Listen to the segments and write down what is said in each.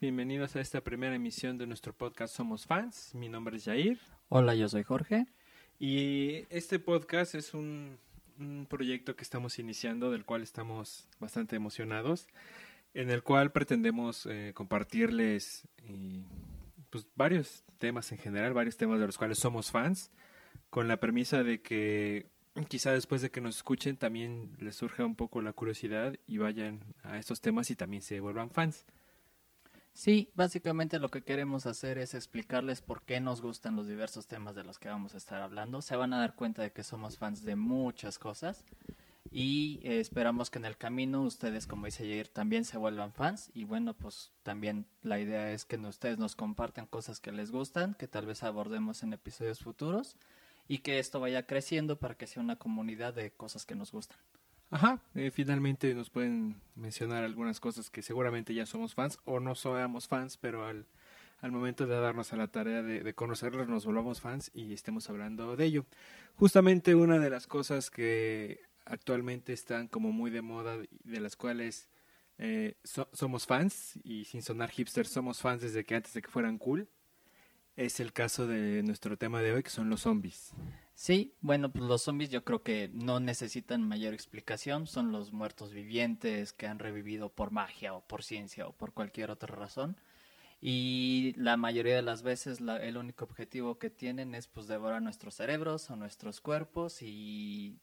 bienvenidos a esta primera emisión de nuestro podcast Somos Fans. Mi nombre es Jair. Hola, yo soy Jorge. Y este podcast es un, un proyecto que estamos iniciando, del cual estamos bastante emocionados, en el cual pretendemos eh, compartirles eh, pues, varios temas en general, varios temas de los cuales somos fans, con la premisa de que quizá después de que nos escuchen también les surja un poco la curiosidad y vayan a estos temas y también se vuelvan fans. Sí, básicamente lo que queremos hacer es explicarles por qué nos gustan los diversos temas de los que vamos a estar hablando. Se van a dar cuenta de que somos fans de muchas cosas y eh, esperamos que en el camino ustedes, como dice Jair, también se vuelvan fans y bueno, pues también la idea es que ustedes nos compartan cosas que les gustan, que tal vez abordemos en episodios futuros y que esto vaya creciendo para que sea una comunidad de cosas que nos gustan. Ajá, eh, finalmente nos pueden mencionar algunas cosas que seguramente ya somos fans o no somos fans, pero al, al momento de darnos a la tarea de, conocerlos nos volvamos fans y estemos hablando de ello. Justamente una de las cosas que actualmente están como muy de moda, de las cuales eh, so, somos fans y sin sonar hipster somos fans desde que antes de que fueran cool, es el caso de nuestro tema de hoy que son los zombies. Sí, bueno, pues los zombies yo creo que no necesitan mayor explicación, son los muertos vivientes que han revivido por magia o por ciencia o por cualquier otra razón. Y la mayoría de las veces la, el único objetivo que tienen es pues devorar nuestros cerebros o nuestros cuerpos y,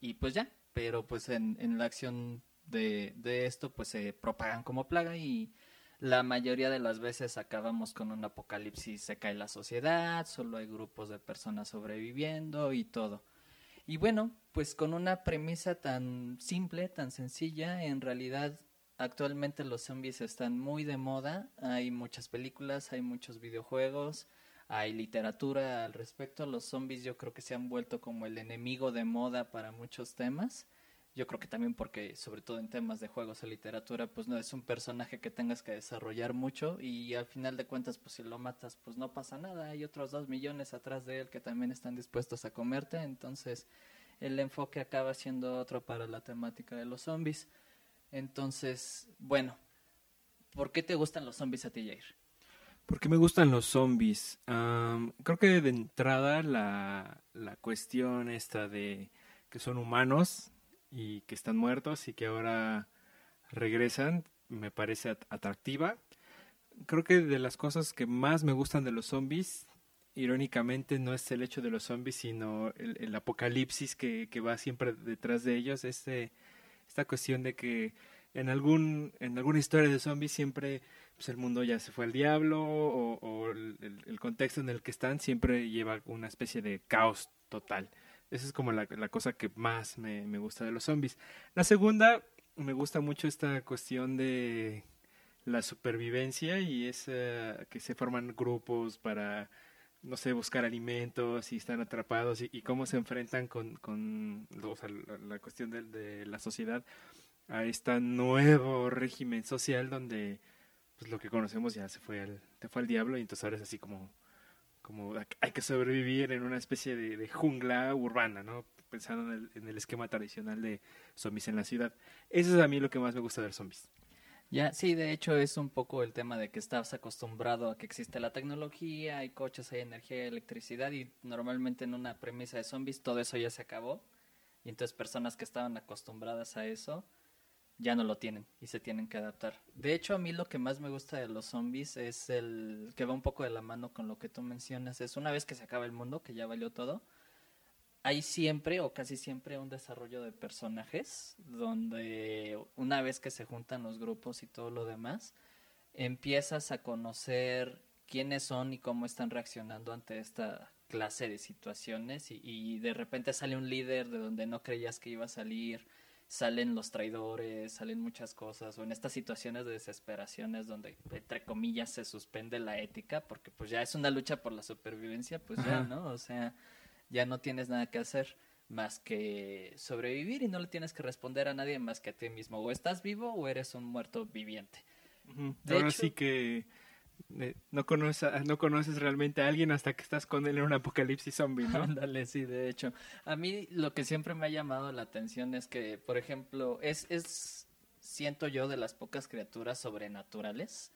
y pues ya, pero pues en, en la acción de, de esto pues se propagan como plaga y la mayoría de las veces acabamos con un apocalipsis, se cae la sociedad, solo hay grupos de personas sobreviviendo y todo. Y bueno, pues con una premisa tan simple, tan sencilla, en realidad actualmente los zombies están muy de moda, hay muchas películas, hay muchos videojuegos, hay literatura al respecto, los zombies yo creo que se han vuelto como el enemigo de moda para muchos temas yo creo que también porque sobre todo en temas de juegos o literatura pues no es un personaje que tengas que desarrollar mucho y al final de cuentas pues si lo matas pues no pasa nada. Hay otros dos millones atrás de él que también están dispuestos a comerte entonces el enfoque acaba siendo otro para la temática de los zombies. Entonces bueno ¿por qué te gustan los zombies a ti Jair? Porque me gustan los zombies um, creo que de entrada la, la cuestión esta de que son humanos y que están muertos y que ahora regresan me parece atractiva. Creo que de las cosas que más me gustan de los zombies, irónicamente, no es el hecho de los zombies, sino el, apocalipsis que, va siempre detrás de ellos. Este, esta cuestión de que en, algún, en alguna historia de zombies siempre pues, el mundo ya se fue al diablo o, el, contexto en el que están siempre lleva una especie de caos total. Esa es como la, la cosa que más me, me, gusta de los zombies. La segunda, me gusta mucho esta cuestión de la supervivencia y es uh, que se forman grupos para, no sé, buscar alimentos y están atrapados y, cómo se enfrentan con, con la, la, cuestión de, de, la sociedad a este nuevo régimen social donde pues lo que conocemos ya se fue al, se fue al diablo y entonces ahora es así como como hay que sobrevivir en una especie de, jungla urbana, ¿no? Pensando en el, en el, esquema tradicional de zombies en la ciudad. Eso es a mí lo que más me gusta de los zombies. Ya, sí, de hecho es un poco el tema de que estás acostumbrado a que existe la tecnología, hay coches, hay energía, hay electricidad y normalmente en una premisa de zombies todo eso ya se acabó. Y entonces personas que estaban acostumbradas a eso ya no lo tienen y se tienen que adaptar. De hecho, a mí lo que más me gusta de los zombies es el que va un poco de la mano con lo que tú mencionas. Es una vez que se acaba el mundo, que ya valió todo, hay siempre o casi siempre un desarrollo de personajes donde una vez que se juntan los grupos y todo lo demás, empiezas a conocer quiénes son y cómo están reaccionando ante esta clase de situaciones y, y de repente sale un líder de donde no creías que iba a salir salen los traidores, salen muchas cosas, o en estas situaciones de desesperaciones donde, entre comillas, se suspende la ética, porque pues ya es una lucha por la supervivencia, pues ya, ¿no? O sea, ya no tienes nada que hacer más que sobrevivir y no le tienes que responder a nadie más que a ti mismo. O estás vivo o eres un muerto viviente. Uh -huh. Ahora hecho, sí que no, conoces, no conoces realmente a alguien hasta que estás con él en un apocalipsis zombie, ¿no? Ándale, sí, de hecho. A mí lo que siempre me ha llamado la atención es que, por ejemplo, es, es siento yo, de las pocas criaturas sobrenaturales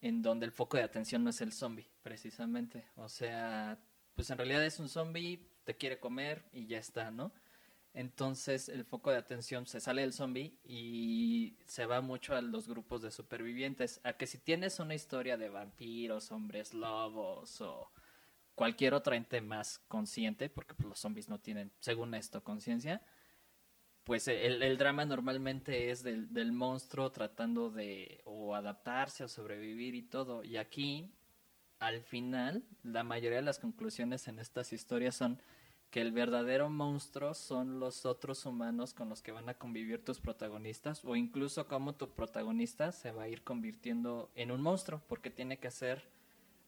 en donde el foco de atención no es el zombie, precisamente. O sea, pues en realidad es un zombie, te quiere comer y ya está, ¿no? Entonces el foco de atención se sale del zombie y se va mucho a los grupos de supervivientes. A que si tienes una historia de vampiros, hombres lobos o cualquier otro ente más consciente, porque pues, los zombies no tienen, según esto, conciencia, pues el, el, drama normalmente es del, del, monstruo tratando de o adaptarse o sobrevivir y todo. Y aquí, al final, la mayoría de las conclusiones en estas historias son que el verdadero monstruo son los otros humanos con los que van a convivir tus protagonistas o incluso como tu protagonista se va a ir convirtiendo en un monstruo porque tiene que hacer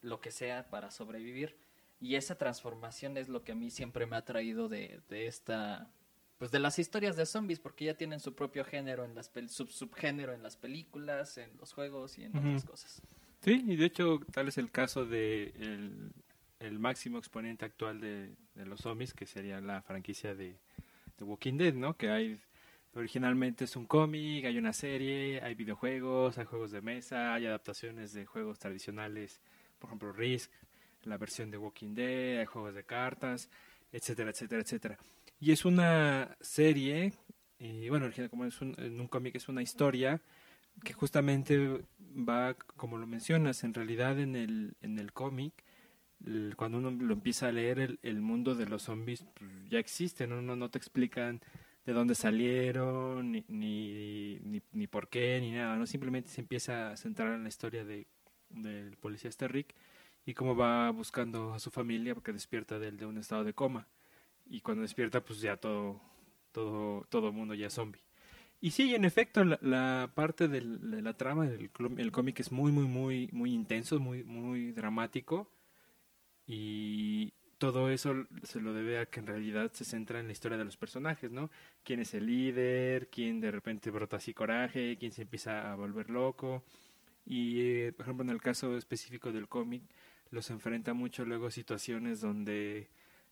lo que sea para sobrevivir. Y esa transformación es lo que a mí siempre me ha traído de, de esta pues de las historias de zombies porque ya tienen su propio género en las sub subgénero en las películas, en los juegos y en otras cosas. Sí, y de hecho tal es el caso de el, el máximo exponente actual de, los zombies, que sería la franquicia de, de Walking Dead, ¿no? Que hay originalmente es un cómic, hay una serie, hay videojuegos, hay juegos de mesa, hay adaptaciones de juegos tradicionales, por ejemplo Risk, la versión de Walking Dead, hay juegos de cartas, etcétera, etcétera, etcétera. Y es una serie, y bueno, como es un, en un cómic es una historia que justamente va, como lo mencionas, en realidad en el, en el cómic cuando uno lo empieza a leer, el, el mundo de los zombies pues, ya existe, ¿no? no te explican de dónde salieron, ni, ni, ni, ni, por qué, ni nada, ¿no? Simplemente se empieza a centrar en la historia de, del policía este Rick y cómo va buscando a su familia porque despierta de, de un estado de coma. Y cuando despierta, pues ya todo, todo, todo mundo ya es zombie. Y sí, en efecto, la, la parte de la trama del el cómic es muy, muy, muy, muy intenso, muy, muy dramático y todo eso se lo debe a que en realidad se centra en la historia de los personajes, ¿no? ¿Quién es el líder? ¿Quién de repente brota así coraje? ¿Quién se empieza a volver loco? Y, eh, por ejemplo, en el caso específico del cómic, los enfrenta mucho luego situaciones donde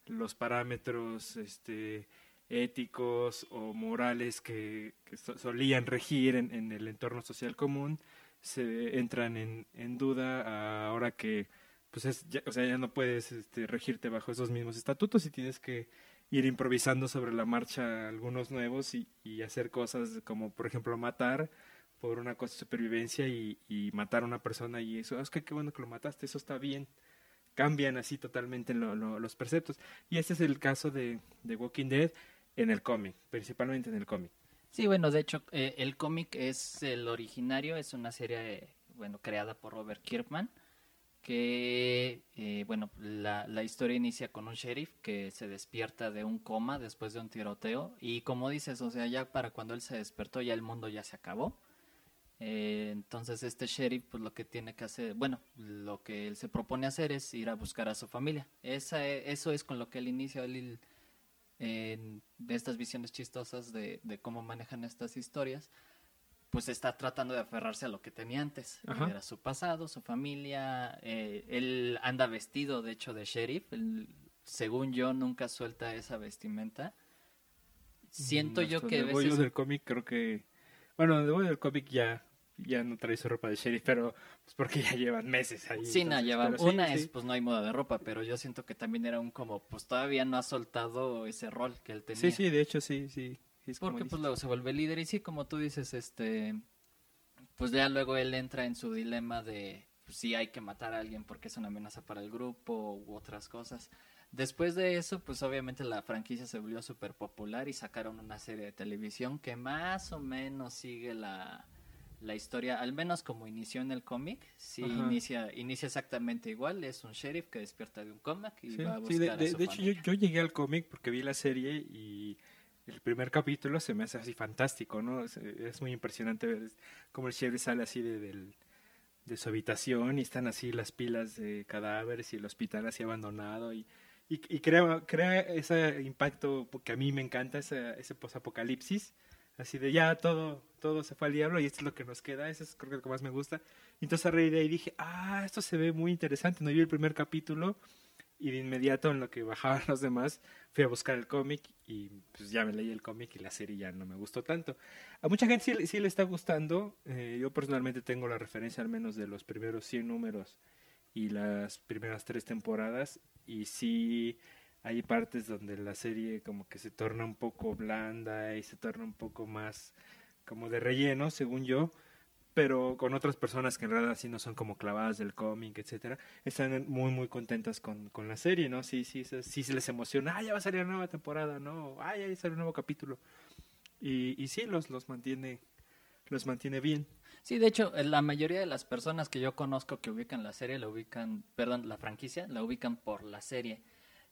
los parámetros este, éticos o morales que, que solían regir en, en, el entorno social común se entran en, en duda ahora que pues es, ya, o sea, ya no puedes este, regirte bajo esos mismos estatutos y tienes que ir improvisando sobre la marcha algunos nuevos y, hacer cosas como, por ejemplo, matar por una cosa de supervivencia y, matar a una persona y eso, es que qué bueno que lo mataste, eso está bien. Cambian así totalmente lo, lo, los preceptos. Y este es el caso de, de Walking Dead en el cómic, principalmente en el cómic. Sí, bueno, de hecho, eh, el cómic es el originario, es una serie, bueno, creada por Robert Kirkman que, eh, bueno, la, la, historia inicia con un sheriff que se despierta de un coma después de un tiroteo y como dices, o sea, ya para cuando él se despertó ya el mundo ya se acabó. Eh, entonces este sheriff pues lo que tiene que hacer, bueno, lo que él se propone hacer es ir a buscar a su familia. Esa, eso es con lo que él inicia él, en estas visiones chistosas de, de cómo manejan estas historias pues está tratando de aferrarse a lo que tenía antes. Ajá. Era su pasado, su familia. Eh, él anda vestido, de hecho, de sheriff. Él, según yo, nunca suelta esa vestimenta. Siento no, yo que... De veces... del cómic creo que... Bueno, de del cómic ya ya no trae su ropa de sheriff, pero pues porque ya llevan meses ahí. Sí, entonces, no, llevan. Una sí, es, sí. pues no hay moda de ropa, pero yo siento que también era un como, pues todavía no ha soltado ese rol que él tenía. Sí, sí, de hecho sí, sí. Es Porque pues luego se vuelve líder. Y sí, como tú dices, este, pues ya luego él entra en su dilema de pues, si hay que matar a alguien porque es una amenaza para el grupo u otras cosas. Después de eso, pues obviamente la franquicia se volvió súper popular y sacaron una serie de televisión que más o menos sigue la, la historia, al menos como inició en el cómic, sí inicia, inicia exactamente igual, es un sheriff que despierta de un cómic y sí, va a buscar sí, de, a su de hecho yo, yo, llegué al cómic porque vi la serie y el primer capítulo se me hace así fantástico, ¿no? Es, es muy impresionante ver cómo el sheriff sale así de, de, de, su habitación y están así las pilas de cadáveres y el hospital así abandonado y, y, y crea, crea ese impacto que a mí me encanta, ese, ese posapocalipsis, así de ya todo, todo se fue al diablo y esto es lo que nos queda, eso es creo que lo que más me gusta. Entonces a raíz de ahí dije, ah, esto se ve muy interesante, no yo el primer capítulo y de inmediato en lo que bajaban los demás fui a buscar el cómic y pues ya me leí el cómic y la serie ya no me gustó tanto. A mucha gente sí, sí le está gustando, eh, yo personalmente tengo la referencia al menos de los primeros 100 números y las primeras tres temporadas y sí hay partes donde la serie como que se torna un poco blanda y se torna un poco más como de relleno, según yo, pero con otras personas que en realidad sí no son como clavadas del cómic, etcétera, están muy muy contentas con, con la serie, ¿no? Sí, sí, sí, se les emociona, ah, ya va a salir la nueva temporada, ¿no? Ah, ya sale un nuevo capítulo. Y, y sí, los, los mantiene los mantiene bien. Sí, de hecho, la mayoría de las personas que yo conozco que ubican la serie, la ubican, perdón, la franquicia, la ubican por la serie.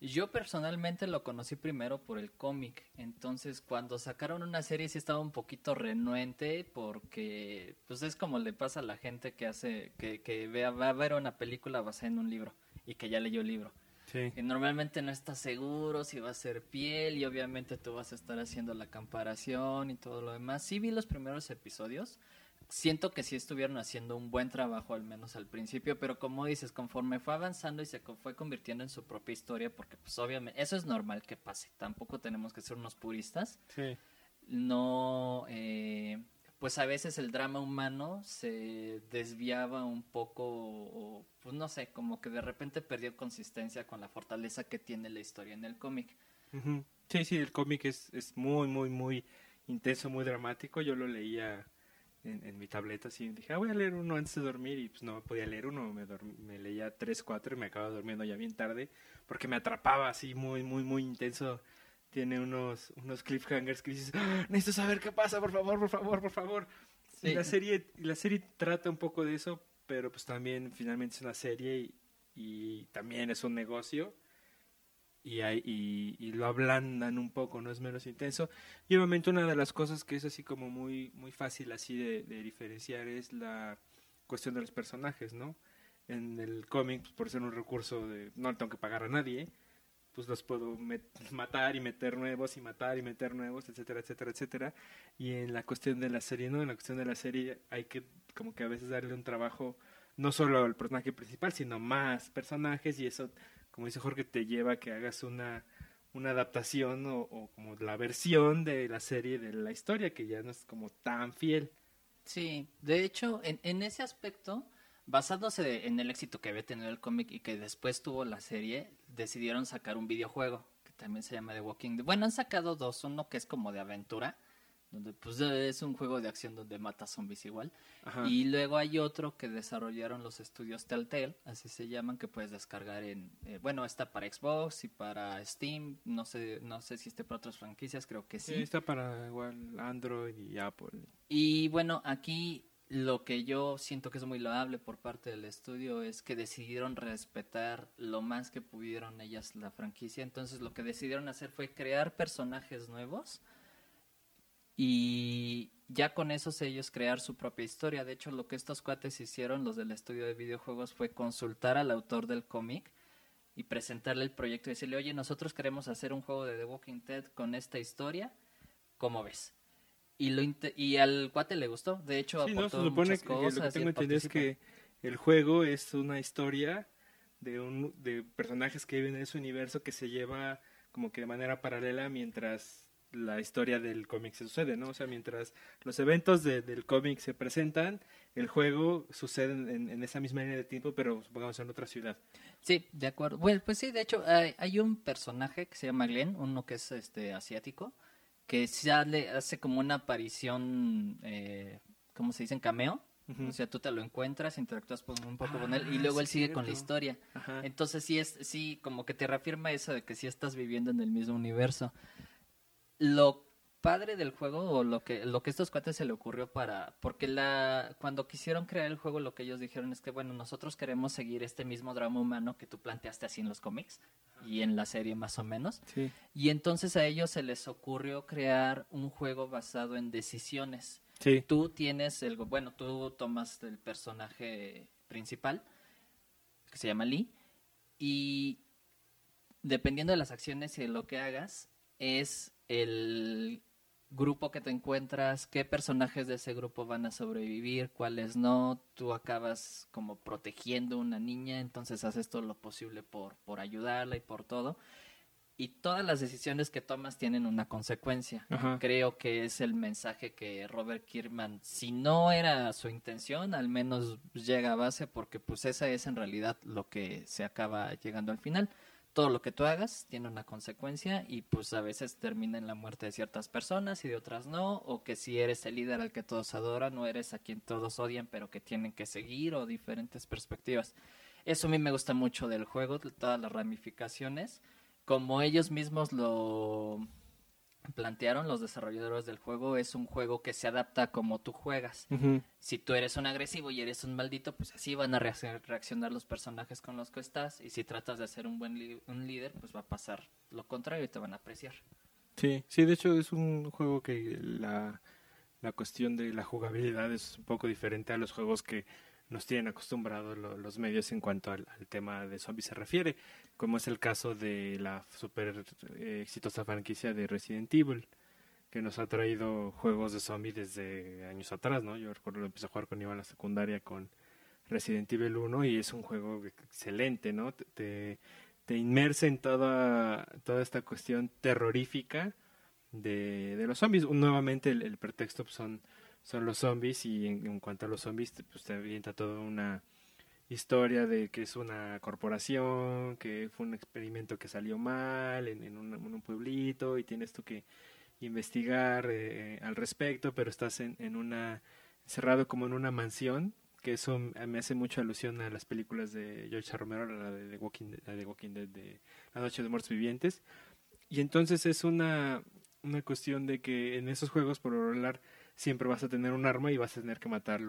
Yo personalmente lo conocí primero por el cómic, entonces cuando sacaron una serie sí estaba un poquito renuente porque pues es como le pasa a la gente que hace que, que vea, va a ver una película basada en un libro y que ya leyó el libro. Sí. Que normalmente no estás seguro si va a ser piel y obviamente tú vas a estar haciendo la comparación y todo lo demás. Sí vi los primeros episodios, siento que sí estuvieron haciendo un buen trabajo, al menos al principio, pero como dices, conforme fue avanzando y se fue convirtiendo en su propia historia, porque pues obviamente eso es normal que pase, tampoco tenemos que ser unos puristas. Sí. No, eh, pues a veces el drama humano se desviaba un poco, o, pues no sé, como que de repente perdió consistencia con la fortaleza que tiene la historia en el cómic. Sí, sí, el cómic es, es muy, muy, muy intenso, muy dramático. Yo lo leía en, en mi tableta así. Dije, ah, voy a leer uno antes de dormir y pues no podía leer uno. Me, dorm- me leía tres, cuatro y me acababa durmiendo ya bien tarde porque me atrapaba así muy, muy, muy intenso. Tiene unos, unos cliffhangers que dices, "Ah, necesito saber qué pasa, por favor, por favor, por favor. Y Sí. la serie, y la serie trata un poco de eso, pero pues también finalmente es una serie y, y también es un negocio y, lo ablandan un poco, no es menos intenso. Y obviamente una de las cosas que es así como muy, muy fácil así de, diferenciar es la cuestión de los personajes, ¿no? En el cómic, pues, por ser un recurso de no tengo que pagar a nadie, pues los puedo matar y meter nuevos y matar y meter nuevos, etcétera, etcétera, etcétera. Y en la cuestión de la serie, ¿no? En la cuestión de la serie hay que como que a veces darle un trabajo no solo al personaje principal, sino más personajes y eso, como dice Jorge, te lleva a que hagas una, una adaptación o, o como la versión de la serie de la historia que ya no es como tan fiel. Sí, de hecho, en, en ese aspecto, basándose en el éxito que había tenido el cómic y que después tuvo la serie, decidieron sacar un videojuego que también se llama The Walking Dead. Bueno, han sacado dos, uno que es como de aventura, donde pues es un juego de acción donde mata zombies igual. Ajá. Y luego hay otro que desarrollaron los estudios Telltale, así se llaman, que puedes descargar en, eh, bueno, está para Xbox y para Steam, no sé, no sé si esté para otras franquicias, creo que Sí, sí. está para igual Android y Apple. Y bueno, aquí lo que yo siento que es muy loable por parte del estudio es que decidieron respetar lo más que pudieron ellas la franquicia. Entonces lo que decidieron hacer fue crear personajes nuevos y ya con esos ellos crear su propia historia. De hecho, lo que estos cuates hicieron, los del estudio de videojuegos, fue consultar al autor del cómic y presentarle el proyecto y decirle, oye, nosotros queremos hacer un juego de The Walking Dead con esta historia, ¿cómo ves? Y, lo y al cuate le gustó, de hecho Sí, no, se aportó supone muchas que, lo tengo entendido es que el juego es una historia de, un, de personajes que viven en ese universo que se lleva como que de manera paralela mientras la historia del cómic se sucede, ¿no? O sea, mientras los eventos de- del cómic se presentan, el juego sucede en, en esa misma línea de tiempo, pero supongamos en otra ciudad. Sí, de acuerdo. Bueno, pues sí, de hecho, hay, hay un personaje que se llama Glenn, uno que es este asiático, que sale, hace como una aparición, eh, ¿cómo se dice? En cameo. O sea, tú te lo encuentras, interactúas un poco con él y Ah, luego él sigue con la historia. Ajá. Entonces sí es, sí, como que te reafirma eso de que sí estás viviendo en el mismo universo. Lo padre del juego, o lo que, lo que estos cuates se le ocurrió para, porque la, cuando quisieron crear el juego, lo que ellos dijeron es que, bueno, nosotros queremos seguir este mismo drama humano que tú planteaste así en los cómics y en la serie más o menos. Sí. Y entonces a ellos se les ocurrió crear un juego basado en decisiones Sí. tú tienes el bueno tú tomas el personaje principal que se llama Lee y dependiendo de las acciones y de lo que hagas es el grupo que te encuentras, qué personajes de ese grupo van a sobrevivir, cuáles no, tú acabas como protegiendo a una niña, entonces haces todo lo posible por, por ayudarla y por todo. Y todas las decisiones que tomas tienen una consecuencia. Ajá. Creo que es el mensaje que Robert Kirkman, si no era su intención, al menos llega a base porque pues esa es en realidad lo que se acaba llegando al final todo lo que tú hagas tiene una consecuencia y pues a veces termina en la muerte de ciertas personas y de otras no, o que si eres el líder al que todos adoran o eres a quien todos odian pero que tienen que seguir o diferentes perspectivas. Eso a mí me gusta mucho del juego, todas las ramificaciones, como ellos mismos lo plantearon los desarrolladores del juego, es un juego que se adapta como tú juegas. Si tú eres un agresivo y eres un maldito, pues así van a reacc- reaccionar los personajes con los que estás. Y si tratas de ser un buen un líder, pues va a pasar lo contrario y te van a apreciar. Sí, sí, de hecho es un juego que la, la cuestión de la jugabilidad es un poco diferente a los juegos que nos tienen acostumbrados lo- los medios en cuanto al, al tema de zombies se refiere, como es el caso de la super eh, exitosa franquicia de Resident Evil, que nos ha traído juegos de zombies desde años atrás, ¿no? Yo recuerdo lo empecé a jugar cuando iba a la secundaria con Resident Evil 1 y es un juego excelente, ¿no? Te, te, inmersa en toda, toda esta cuestión terrorífica de, de los zombies. Nuevamente el, pretexto pues, son, son los zombies y en, en cuanto a los zombies pues te avienta toda una historia de que es una corporación, que fue un experimento que salió mal en, un, pueblito y tienes tú que investigar eh, al respecto, pero estás en, una encerrado como en una mansión, que eso me hace mucha alusión a las películas de George Romero, la de, The Walking, la de Walking Dead de La Noche de Muertos Vivientes. Y entonces es una, una cuestión de que en esos juegos, por regular, siempre vas a tener un arma y vas a tener que matar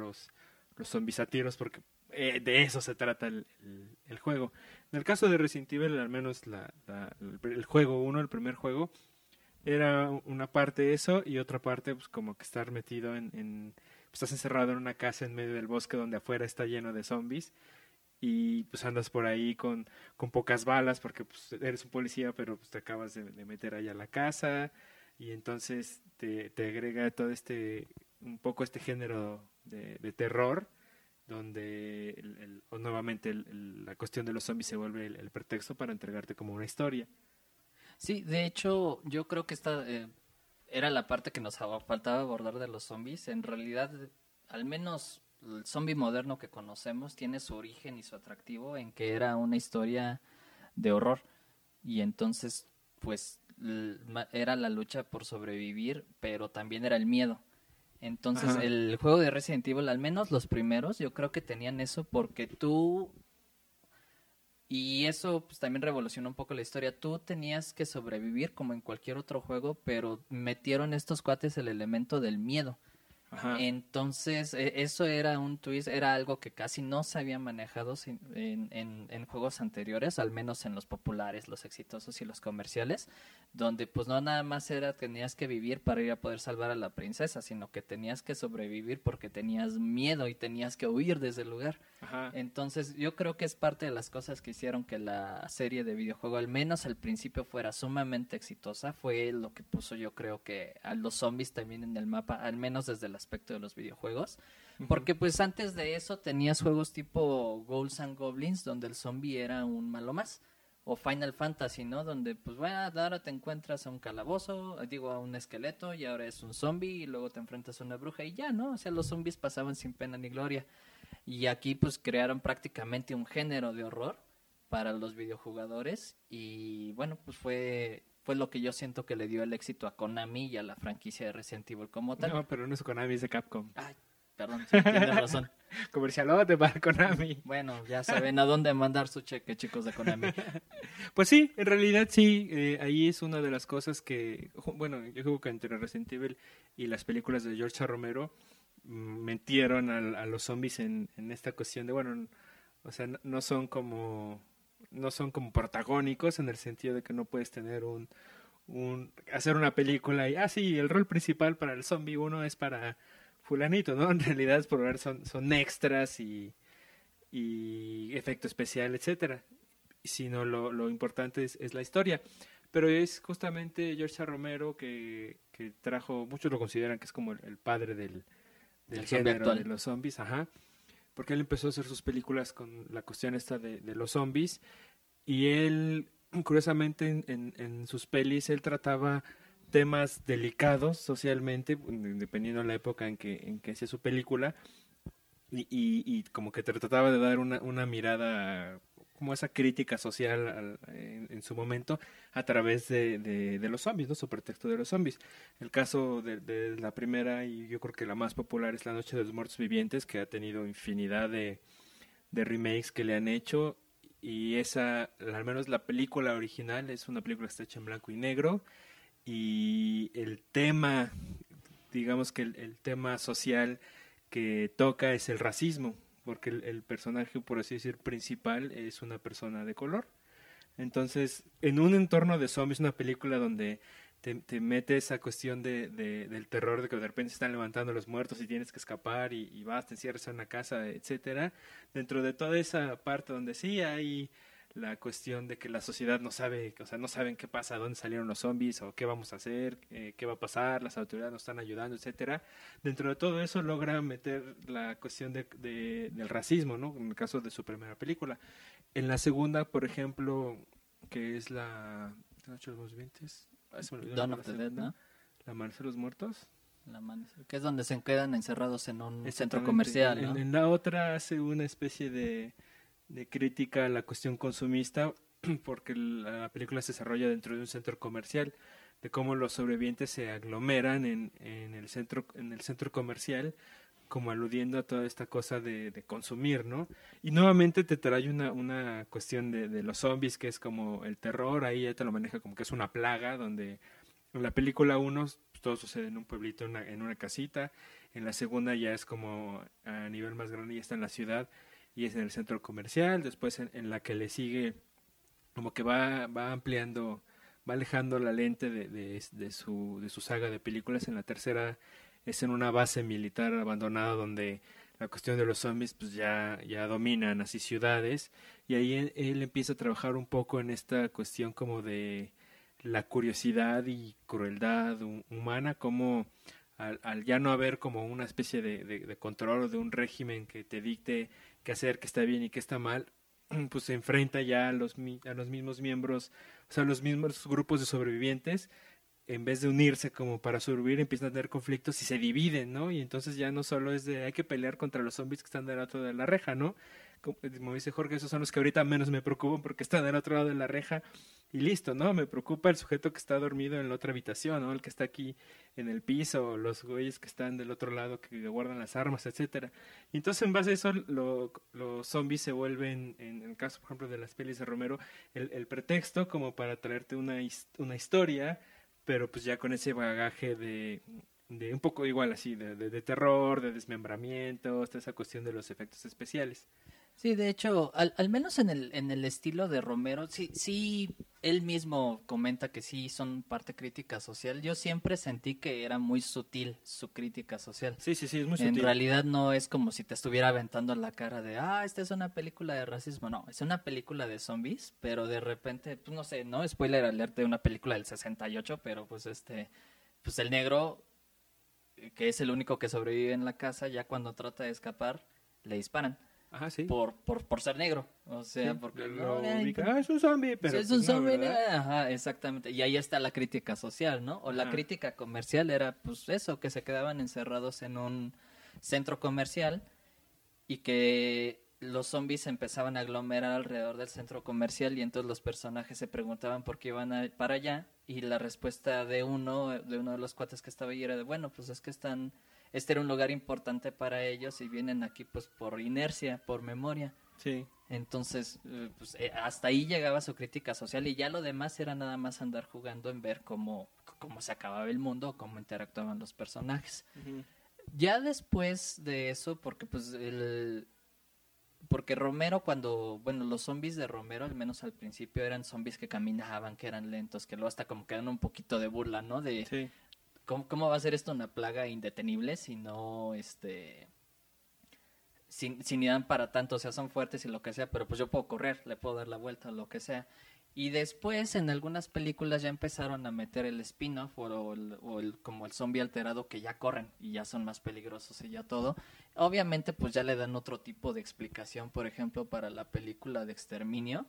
los, zombies a tiros, porque eh, de eso se trata el, el, el juego. En el caso de Resident Evil, al menos la, la- el, juego uno, el primer juego, era una parte eso y otra parte pues como que estar metido en, en pues, estás encerrado en una casa en medio del bosque donde afuera está lleno de zombies y pues andas por ahí con, con pocas balas porque pues eres un policía pero pues te acabas de, de meter ahí a la casa y entonces te, te agrega todo este un poco este género de, terror donde el- o nuevamente el- la cuestión de los zombies se vuelve el, pretexto para entregarte como una historia Sí, de hecho, yo creo que esta eh, era la parte que nos aba- faltaba abordar de los zombies. En realidad, al menos el zombie moderno que conocemos tiene su origen y su atractivo en que era una historia de horror. Y entonces, pues, era la lucha por sobrevivir, pero también era el miedo. Entonces, Ajá. el juego de Resident Evil, al menos los primeros, yo creo que tenían eso porque tú y eso pues, también revolucionó un poco la historia. Tú tenías que sobrevivir como en cualquier otro juego, pero metieron estos cuates el elemento del miedo. Entonces, e- eso era un twist, era algo que casi no se había manejado en- en juegos anteriores, al menos en los populares, los exitosos y los comerciales, donde pues no nada más era tenías que vivir para ir a poder salvar a la princesa, sino que tenías que sobrevivir porque tenías miedo y tenías que huir desde el lugar. Ajá. Entonces, yo creo que es parte de las cosas que hicieron que la serie de videojuego, al menos al principio, fuera sumamente exitosa. Fue lo que puso, yo creo que a los zombies también en el mapa, al menos desde el aspecto de los videojuegos. Porque, pues, antes de eso tenías juegos tipo Ghouls and Goblins, donde el zombie era un malo más. O Final Fantasy, ¿no? Donde, pues, bueno, ahora te encuentras a un calabozo, digo, a un esqueleto, y ahora es un zombie, y luego te enfrentas a una bruja, y ya, ¿no? O sea, los zombies pasaban sin pena ni gloria. Y aquí pues crearon prácticamente un género de horror para los videojugadores y bueno, pues fue fue lo que yo siento que le dio el éxito a Konami y a la franquicia de Resident Evil como tal. No, pero no es Konami, es de Capcom. Ay, perdón, sí, tienes razón. Comercialote para Konami. Bueno, ya saben a dónde mandar su cheque, chicos de Konami. Pues sí, en realidad sí, eh, ahí es una de las cosas que, bueno, yo creo que entre Resident Evil y las películas de George. Romero metieron al- a, los zombies en, en esta cuestión de, bueno, o sea, no, son como, no son como protagónicos en el sentido de que no puedes tener un, hacer una película y, ah, sí, el rol principal para el zombie uno es para fulanito, ¿no? En realidad, por ver, son, son extras y, y efecto especial, etcétera sino lo, importante es, es la historia. pero es justamente George Romero que, que trajo, muchos lo consideran que es como el, padre del, del género de los zombies, ajá, porque él empezó a hacer sus películas con la cuestión esta de, de los zombies. Y él, curiosamente, en, en, sus pelis, él trataba temas delicados socialmente, dependiendo de la época en que, en que hacía su película, y, y, como que trataba de dar una, una mirada como esa crítica social en, su momento a través de, de, los zombies, ¿no? Su pretexto de los zombies. El caso de, la primera y yo creo que la más popular es La Noche de los Muertos Vivientes, que ha tenido infinidad de, remakes que le han hecho y esa, al menos la película original es una película que está hecha en blanco y negro y el tema, digamos que el tema social que toca es el racismo porque el, personaje, por así decir, principal es una persona de color. Entonces, en un entorno de zombies, una película donde te, te mete esa cuestión de, del terror de que de repente se están levantando los muertos y tienes que escapar y, vas, te encierras en una casa, etcétera. Dentro de toda esa parte donde sí hay la cuestión de que la sociedad no sabe, o sea, no saben qué pasa, dónde salieron los zombies o qué vamos a hacer, eh, qué va a pasar, las autoridades nos están ayudando, etcétera. Dentro de todo eso logra meter la cuestión de, del racismo, ¿no? En el caso de su primera película. En la segunda, por ejemplo, que es la Noche de los Vivientes, ah, Dawn of the Dead, ¿no? La Amanecer de los Muertos. La que es donde se quedan encerrados en un centro comercial. ¿no? en la otra hace una especie de de crítica a la cuestión consumista, porque la película se desarrolla dentro de un centro comercial, de cómo los sobrevivientes se aglomeran en, en, el, centro, en el centro comercial, como aludiendo a toda esta cosa de, de consumir, ¿no? Y nuevamente te trae una, una cuestión de, de, los zombies, que es como el terror, ahí ya te lo maneja como que es una plaga, donde en la película uno pues, todo sucede en un pueblito, en una, en una casita, en la segunda ya es como a nivel más grande, ya está en la ciudad, y es en el centro comercial, después en, la que le sigue como que va, va ampliando, va alejando la lente de, de, su, de su saga de películas, en la tercera es en una base militar abandonada donde la cuestión de los zombies pues ya, ya dominan así ciudades. Y ahí él, empieza a trabajar un poco en esta cuestión como de la curiosidad y crueldad humana, como al, ya no haber como una especie de, de, de control o de un régimen que te dicte qué hacer, qué está bien y qué está mal, pues se enfrenta ya a los, a los mismos miembros, o sea, a los mismos grupos de sobrevivientes, en vez de unirse como para sobrevivir, empiezan a tener conflictos y se dividen, ¿no? Y entonces ya no solo es de hay que pelear contra los zombies que están del otro de la reja, ¿no? Como dice Jorge, esos son los que ahorita menos me preocupan porque están del otro lado de la reja y listo, ¿no? Me preocupa el sujeto que está dormido en la otra habitación, ¿no? El que está aquí en el piso, los güeyes que están del otro lado que guardan las armas, etcétera. Y entonces en base a eso los zombies se vuelven, en el caso por ejemplo de las pelis de Romero, el, pretexto como para traerte una, una historia, pero pues ya con ese bagaje de de un poco igual así, de, de, terror, de desmembramiento, toda esa cuestión de los efectos especiales. Sí, de hecho, al, al, menos en el, en el estilo de Romero, sí, sí, él mismo comenta que sí son parte crítica social. Yo siempre sentí que era muy sutil su crítica social. Sí, sí, sí, es muy sutil. En realidad no es como si te estuviera aventando la cara de, ah, esta es una película de racismo. No, es una película de zombies, pero de repente, pues no sé, no spoiler alert de una película del 68, pero pues este, pues el negro, que es el único que sobrevive en la casa, ya cuando trata de escapar, le disparan. Ajá, sí. por, por, por ser negro. O sea, porque lo ah, es un zombie, pero es un pues zombie, ajá, exactamente. Y ahí está la crítica social, ¿no? O la crítica comercial era pues eso, que se quedaban encerrados en un centro comercial y que los zombies empezaban a aglomerar alrededor del centro comercial y entonces los personajes se preguntaban por qué iban para allá y la respuesta de uno de uno de los cuates que estaba ahí era de bueno, pues es que están este era un lugar importante para ellos y vienen aquí pues por inercia, por memoria. Sí. Entonces, eh, pues, eh, hasta ahí llegaba su crítica social y ya lo demás era nada más andar jugando en ver cómo, cómo se acababa el mundo, cómo interactuaban los personajes. Ya después de eso, porque pues el... Porque Romero cuando, bueno, los zombies de Romero, al menos al principio, eran zombies que caminaban, que eran lentos, que luego hasta como quedan un poquito de burla, ¿no? De, sí ¿cómo, ¿cómo, va a ser esto una plaga indetenible si no, este, si, ni dan para tanto, o sea, son fuertes y lo que sea, pero pues yo puedo correr, le puedo dar la vuelta, lo que sea. Y después en algunas películas ya empezaron a meter el spin-off o, el, o el- como el zombie alterado que ya corren y ya son más peligrosos y ya todo. Obviamente pues ya le dan otro tipo de explicación, por ejemplo, para la película de exterminio.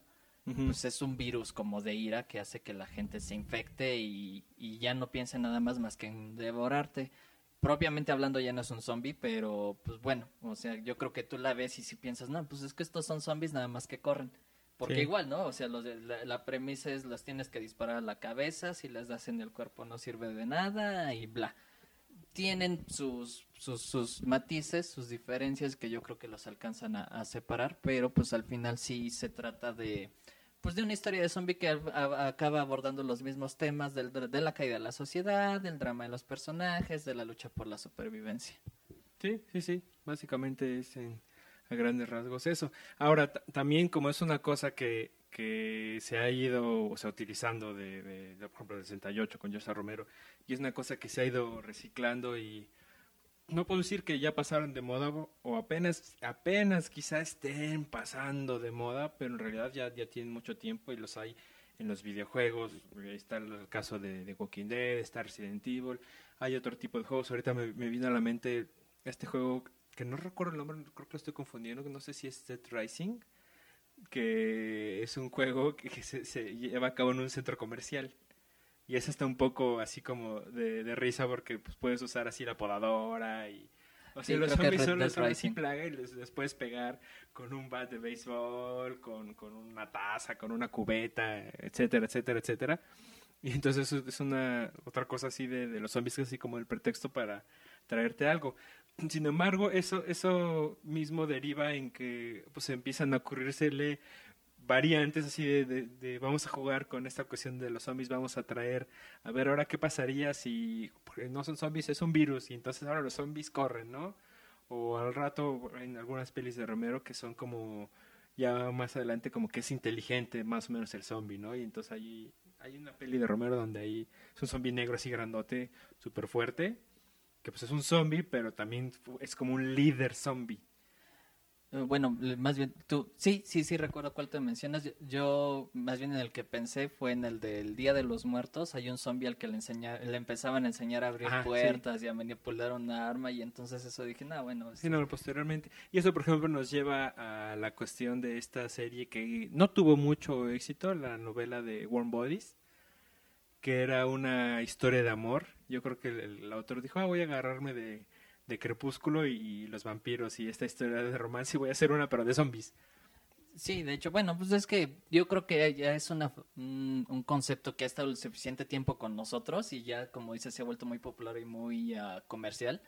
Ujú. Pues es un virus como de ira que hace que la gente se infecte y, y ya no piense nada más más que en devorarte. Propiamente hablando ya no es un zombie, pero pues bueno, o sea, yo creo que tú la ves y si piensas, no, pues es que estos son zombies nada más que corren. Porque Sí. igual, ¿no? O sea, los de- la, la premisa es las tienes que disparar a la cabeza, si las das en el cuerpo no sirve de nada y bla. Tienen sus, sus, sus matices, sus diferencias que yo creo que los alcanzan a, a separar, pero pues al final sí se trata de pues de una historia de zombie que a- a- acaba abordando los mismos temas del, de la caída de la sociedad, del drama de los personajes, de la lucha por la supervivencia. Sí, sí, sí. Básicamente es en, a grandes rasgos eso. Ahora, ta- también como es una cosa que, que se ha ido, o sea, utilizando de, de, de, por ejemplo, del 68 con Josa Romero, y es una cosa que se ha ido reciclando y no puedo decir que ya pasaron de moda o- apenas, apenas quizá estén pasando de moda, pero en realidad ya, ya tienen mucho tiempo y los hay en los videojuegos. Está el caso de, de Walking Dead, está Resident Evil, hay otro tipo de juegos. Ahorita me, me vino a la mente este juego que no recuerdo el nombre, creo que lo estoy confundiendo, no sé si es Dead Rising, que es un juego que se lleva a cabo en un centro comercial. Y es hasta un poco así como de, de risa porque pues, puedes usar así la podadora y... O sea, Sí, los zombies son, son así Rising. plaga y les, les puedes pegar con un bat de béisbol, con, con una taza, con una cubeta, etcétera, etcétera, etcétera. Y entonces es- es una otra cosa así de, de los zombies, así como el pretexto para traerte algo. Sin embargo, eso, eso mismo deriva en que pues empiezan a ocurrírsele variantes así de, de- vamos a jugar con esta cuestión de los zombies, vamos a traer, a ver ahora qué pasaría si porque no son zombies, es un virus y entonces ahora los zombies corren, ¿no? O al rato en algunas pelis de Romero que son como ya más adelante como que es inteligente más o menos el zombie, ¿no? Y entonces ahí hay una peli de Romero donde ahí es un zombie negro así grandote, súper fuerte, que pues es un zombie, pero también es como un líder zombie. Eh, Bueno, más bien tú, sí, sí, sí, recuerdo cuál te mencionas. Yo, yo, más bien en el que pensé fue en el del Día de los Muertos. Hay un zombie al que le, enseña, le empezaban a enseñar a abrir sí. puertas y a manipular una arma y entonces eso dije, no, bueno, Sí, no, posteriormente. Y eso, por ejemplo, nos lleva a la cuestión de esta serie que no tuvo mucho éxito, la novela de Warm Bodies, que era una historia de amor. Yo creo que el, el autor dijo, ah, voy a agarrarme de, de Crepúsculo y, los vampiros y esta historia de romance y voy a hacer una, pero de zombies. Sí, de hecho, bueno, pues es que yo creo que ya es una, un, concepto que ha estado el suficiente tiempo con nosotros y ya, como dices, se ha vuelto muy popular y muy ah, comercial,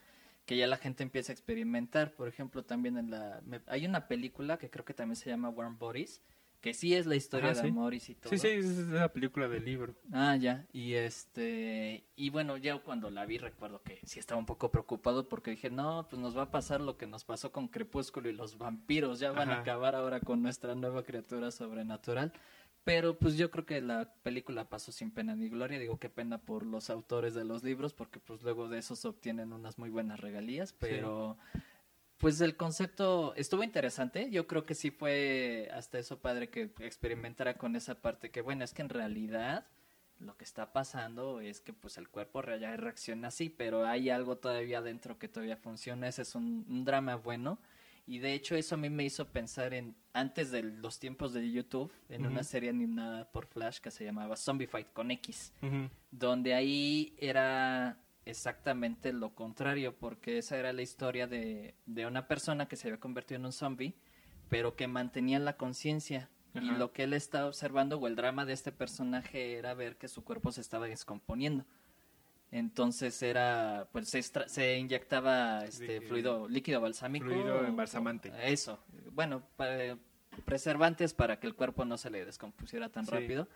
que ya la gente empieza a experimentar. Por ejemplo, también en la... me- hay una película que creo que también se llama Warm Bodies, que sí es la historia Ajá, de sí. amor y sí todo. Sí, sí, es la película del libro. Ah, ya. Y este, y bueno, ya cuando la vi recuerdo que sí estaba un poco preocupado porque dije, no, pues nos va a pasar lo que nos pasó con Crepúsculo y los vampiros, ya van a acabar ahora con nuestra nueva criatura sobrenatural. Pero pues yo creo que la película pasó sin pena ni gloria, digo qué pena por los autores de los libros porque pues luego de esos obtienen unas muy buenas regalías, pero pues el concepto estuvo interesante. Yo creo que sí fue hasta eso padre que experimentara con esa parte que, bueno, es que en realidad lo que está pasando es que pues el cuerpo ya reacciona así, pero hay algo todavía dentro que todavía funciona. Ese es un, un drama bueno. Y de hecho eso a mí me hizo pensar en, antes de los tiempos de YouTube, en una serie animada por Flash que se llamaba Zombie Fight con X donde ahí era exactamente lo contrario, porque esa era la historia de, de una persona que se había convertido en un zombie, pero que mantenía la conciencia. Y lo que él estaba observando, o el drama de este personaje, era ver que su cuerpo se estaba descomponiendo. Entonces era, pues se, extra- se inyectaba este fluido líquido balsámico. Fluido embalsamante. Eso. Bueno, preservantes para que el cuerpo no se le descompusiera tan Sí. rápido.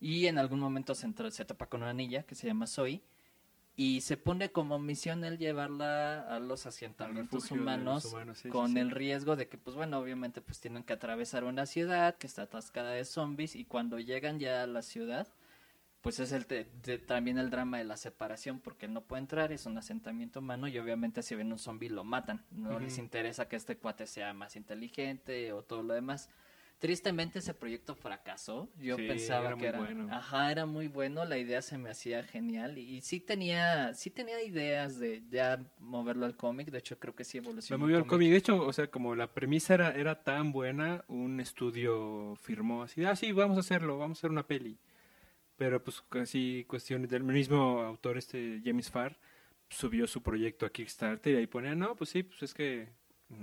Y en algún momento se, se topa con una niña que se llama Zoe y se pone como misión el llevarla a los asentamientos los humanos, sí, con sí. el riesgo de que, pues bueno, obviamente pues tienen que atravesar una ciudad que está atascada de zombies y cuando llegan ya a la ciudad, pues es el te- de- también el drama de la separación porque no puede entrar, es un asentamiento humano y obviamente si ven un zombie lo matan, no les interesa que este cuate sea más inteligente o todo lo demás. Tristemente ese proyecto fracasó. Yo Sí, pensaba era que era, bueno. ajá, era muy bueno, la idea se me hacía genial y, y sí tenía, sí tenía ideas de ya moverlo al cómic. De hecho creo que sí Me evolucionó. movió al cómic. De hecho, o sea, como la premisa era, era tan buena, un estudio firmó así, ah, sí, vamos a hacerlo, vamos a hacer una peli. Pero pues casi cuestiones del mismo autor, este James Farr, subió su proyecto a Kickstarter y ahí ponía, no, pues sí, pues es que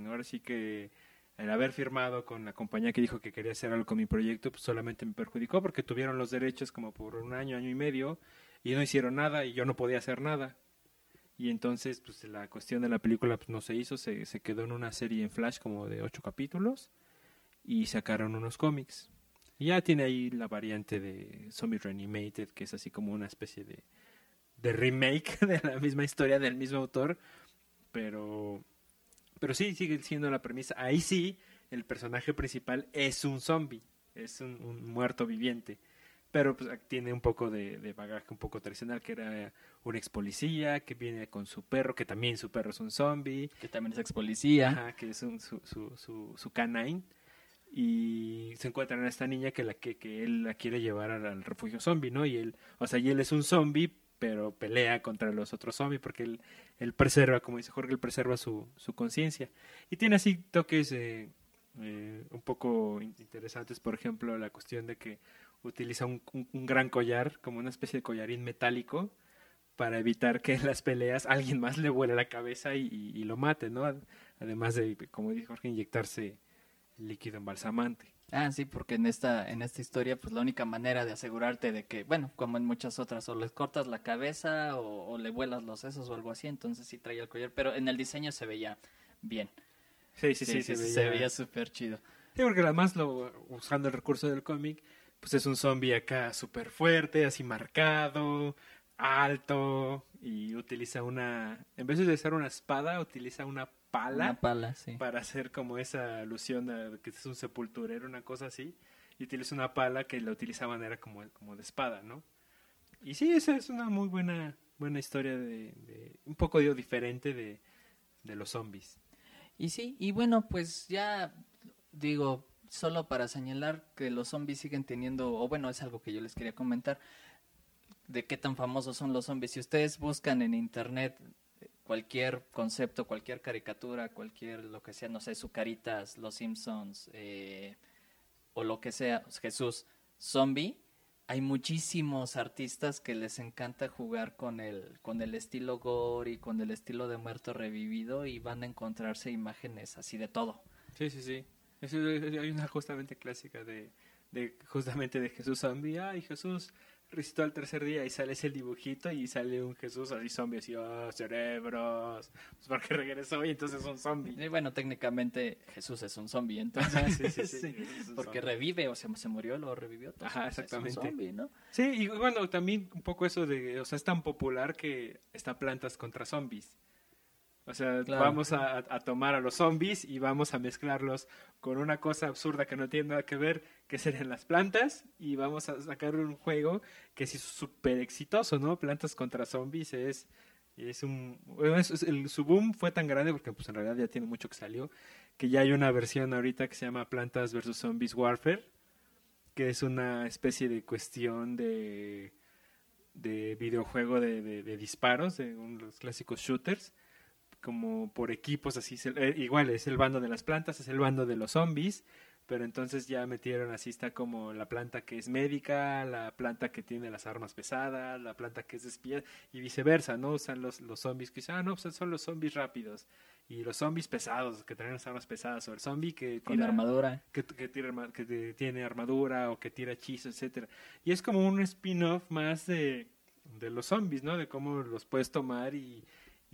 ahora sí que el haber firmado con la compañía que dijo que quería hacer algo con mi proyecto, pues solamente me perjudicó porque tuvieron los derechos como por un año, año y medio y no hicieron nada y yo no podía hacer nada. Y entonces, pues la cuestión de la película pues, no se hizo, se, se quedó en una serie en Flash como de ocho capítulos y sacaron unos cómics. Y ya tiene ahí la variante de Zombie Reanimated, que es así como una especie de, de remake de la misma historia del mismo autor, pero, pero sí, sigue siendo la premisa. Ahí sí, el personaje principal es un zombie, es un, un muerto viviente pero pues tiene un poco de, de, bagaje un poco tradicional, que era un ex policía que viene con su perro, que también su perro es un zombie. Que también es ex policía. Ajá, que es un, su, su, su, su, canine. Y se encuentran a esta niña que, la, que, que él la quiere llevar al, al, refugio zombie, ¿no? Y él, o sea, y él es un zombie, pero pelea contra los otros zombies porque él, él preserva, como dice Jorge, él preserva su, su conciencia. Y tiene así toques eh, eh, un poco interesantes, por ejemplo, la cuestión de que utiliza un, un, gran collar, como una especie de collarín metálico, para evitar que en las peleas alguien más le vuele la cabeza y, y, lo mate, ¿no? Además de, como dijo Jorge, inyectarse líquido embalsamante. Ah, sí, porque en esta, en esta historia, pues la única manera de asegurarte de que, bueno, como en muchas otras, o les cortas la cabeza o, o le vuelas los sesos o algo así, entonces sí traía el collar, pero en el diseño se veía bien. Sí, sí, sí, sí, sí se veía súper chido. Sí, porque además, lo, usando el recurso del cómic, pues es un zombie acá súper fuerte, así marcado, alto, y utiliza una, en vez de usar una espada, utiliza una pala, una pala sí. para hacer como esa alusión a que es un sepulturero, una cosa así, y utiliza una pala que la utiliza de manera como, como de espada, ¿no? Y sí, esa es una muy buena, buena historia de, de un poco digo, diferente de, de los zombies. Y sí, y bueno, pues ya digo, solo para señalar que los zombies siguen teniendo, o bueno, es algo que yo les quería comentar, de qué tan famosos son los zombies. Si ustedes buscan en internet cualquier concepto, cualquier caricatura, cualquier lo que sea, no sé, Sucaritas, Los Simpsons, eh, o lo que sea, Jesús, zombie, hay muchísimos artistas que les encanta jugar con el, con el estilo gore y con el estilo de muerto revivido y van a encontrarse imágenes así de todo. Sí, sí, sí. Hay una justamente clásica de justamente de Jesús zombie. Ay, Jesús resucitó al tercer día y sale ese dibujito y sale un Jesús así zombie, así, oh, cerebros, pues porque regresó y entonces es un zombie. Y bueno, técnicamente Jesús es un zombie, entonces, sí, sí, sí, sí, porque zombie. revive, o sea, se murió, lo revivió. Entonces, Ajá, exactamente. Es un zombie, ¿no? Sí, y bueno, también un poco eso de, o sea, es tan popular que está Plantas contra Zombies. O sea, claro. vamos a, a, tomar a los zombies y vamos a mezclarlos con una cosa absurda que no tiene nada que ver, que serían las plantas, y vamos a sacar un juego que es súper exitoso, ¿no? Plantas contra zombies es, es un... Es, es, el, su boom fue tan grande, porque pues en realidad ya tiene mucho que salió, que ya hay una versión ahorita que se llama Plantas vs. Zombies Warfare, que es una especie de cuestión de, de videojuego de, de, de disparos, de un, los clásicos shooters, como por equipos así, eh, igual es el bando de las plantas, es el bando de los zombies, pero entonces ya metieron así está como la planta que es médica, la planta que tiene las armas pesadas, la planta que es espía y viceversa, ¿no? Usan los, los zombies que dicen, ah, no, pues son los zombies rápidos y los zombies pesados que traen las armas pesadas o el zombie que con armadura que, que, tira, que tiene armadura o que tira hechizos, etcétera. Y es como un spin-off más de, de los zombies, ¿no? De cómo los puedes tomar y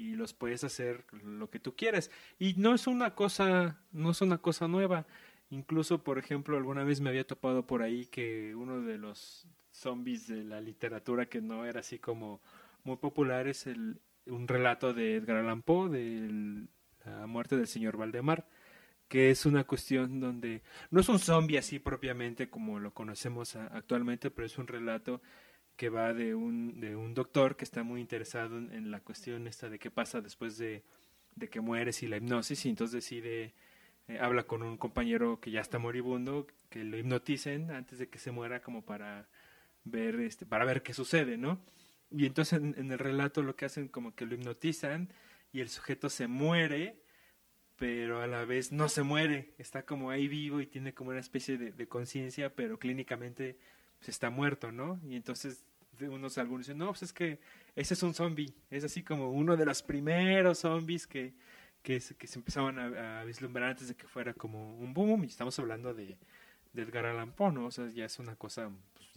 y los puedes hacer lo que tú quieras. Y no es una cosa, no es una cosa nueva. Incluso, por ejemplo, alguna vez me había topado por ahí que uno de los zombies de la literatura que no era así como muy popular es el, un relato de Edgar Allan Poe de la muerte del señor Valdemar que es una cuestión donde no es un zombie así propiamente como lo conocemos actualmente, pero es un relato que va de un, de un doctor que está muy interesado en, en, la cuestión esta de qué pasa después de, de que mueres y la hipnosis y entonces decide, eh, habla con un compañero que ya está moribundo que lo hipnoticen antes de que se muera como para ver este para ver qué sucede, ¿no? Y entonces en, el relato lo que hacen como que lo hipnotizan y el sujeto se muere, pero a la vez no se muere, está como ahí vivo y tiene como una especie de, conciencia, pero clínicamente pues, está muerto, ¿no? Y entonces unos algunos dicen, no, pues es que ese es un zombie, es así como uno de los primeros zombies que, que, se, que se empezaban a, vislumbrar antes de que fuera como un boom, y estamos hablando de, de Edgar Allan Poe. O sea, ya es una cosa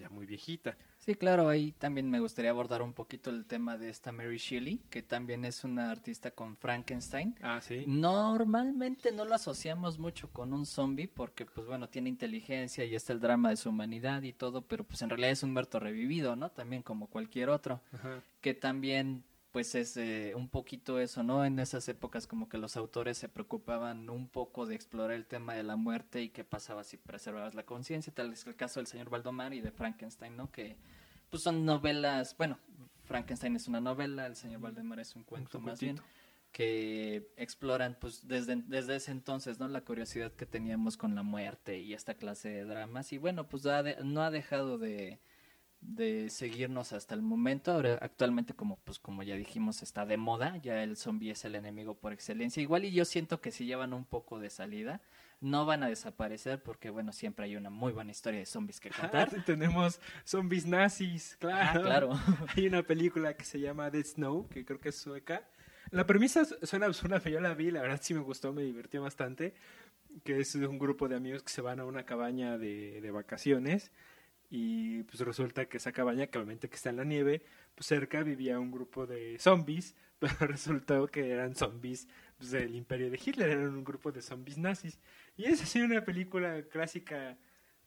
ya muy viejita. Sí, claro, ahí también me gustaría abordar un poquito el tema de esta Mary Shelley, que también es una artista con Frankenstein. Ah, sí. Normalmente no lo asociamos mucho con un zombie porque, pues bueno, tiene inteligencia y está el drama de su humanidad y todo, pero pues en realidad es un muerto revivido, ¿no? También como cualquier otro, Ajá. que también pues es eh, un poquito eso, ¿no? En esas épocas como que los autores se preocupaban un poco de explorar el tema de la muerte y qué pasaba si preservabas la conciencia, tal es el caso del señor Valdomar y de Frankenstein, ¿no? Que pues son novelas, bueno, Frankenstein es una novela, el señor Valdemar es un cuento un más bien, que exploran pues desde, desde ese entonces, ¿no? La curiosidad que teníamos con la muerte y esta clase de dramas y bueno, pues ha de- no ha dejado de de seguirnos hasta el momento. Ahora, actualmente, como pues como ya dijimos, está de moda, ya el zombie es el enemigo por excelencia. Igual y yo siento que si llevan un poco de salida, no van a desaparecer porque bueno, siempre hay una muy buena historia de zombies que contar. Ah, tenemos zombies nazis, claro. Ah, claro. Hay una película que se llama Dead Snow, que creo que es sueca. La premisa su- suena absurda, pero yo la vi, la verdad sí me gustó, me divirtió bastante. Que es de un grupo de amigos que se van a una cabaña de, de vacaciones y pues resulta que esa cabaña, que obviamente que está en la nieve, pues cerca vivía un grupo de zombies, pero resultó que eran zombies pues, del imperio de Hitler, eran un grupo de zombies nazis. Y es así una película clásica,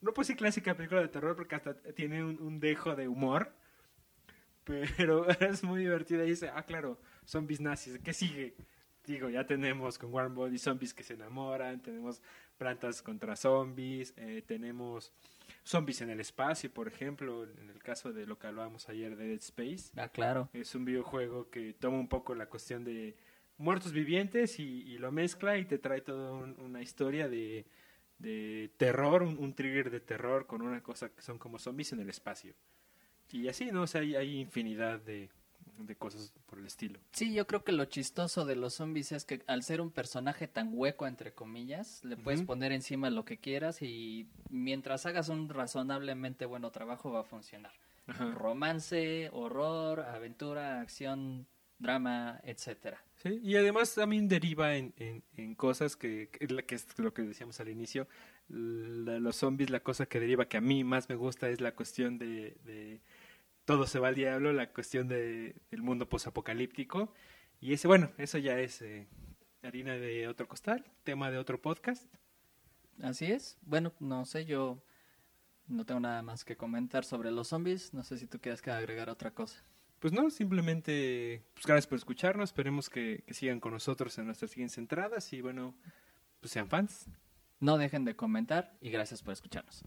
no puedo decir clásica película de terror porque hasta tiene un, un dejo de humor, pero es muy divertida y dice, ah, claro, zombies nazis, ¿qué sigue? Digo, ya tenemos con Warm Body zombies que se enamoran, tenemos plantas contra zombies, eh, tenemos zombies en el espacio, por ejemplo, en el caso de lo que hablábamos ayer de Dead Space. Ah, claro. Es un videojuego que toma un poco la cuestión de muertos vivientes y, y lo mezcla y te trae toda un- una historia de, de terror, un, un trigger de terror con una cosa que son como zombies en el espacio. Y así, ¿no? O sea, hay, hay infinidad de, de cosas por el estilo. Sí, yo creo que lo chistoso de los zombies es que al ser un personaje tan hueco, entre comillas, le puedes poner encima lo que quieras y mientras hagas un razonablemente bueno trabajo va a funcionar. Ajá. Romance, horror, aventura, acción, drama, etcétera. Sí, y además también deriva en, en, en cosas que, que, que es lo que decíamos al inicio, la- los zombies, la cosa que deriva que a mí más me gusta es la cuestión de, de todo se va al diablo, la cuestión de, del mundo posapocalíptico. Y ese, bueno, eso ya es eh, harina de otro costal, tema de otro podcast. Así es. Bueno, no sé, yo no tengo nada más que comentar sobre los zombies. No sé si tú quieres que agregar otra cosa. Pues no, simplemente, pues gracias por escucharnos, esperemos que, que sigan con nosotros en nuestras siguientes entradas y bueno, pues sean fans. No dejen de comentar y gracias por escucharnos.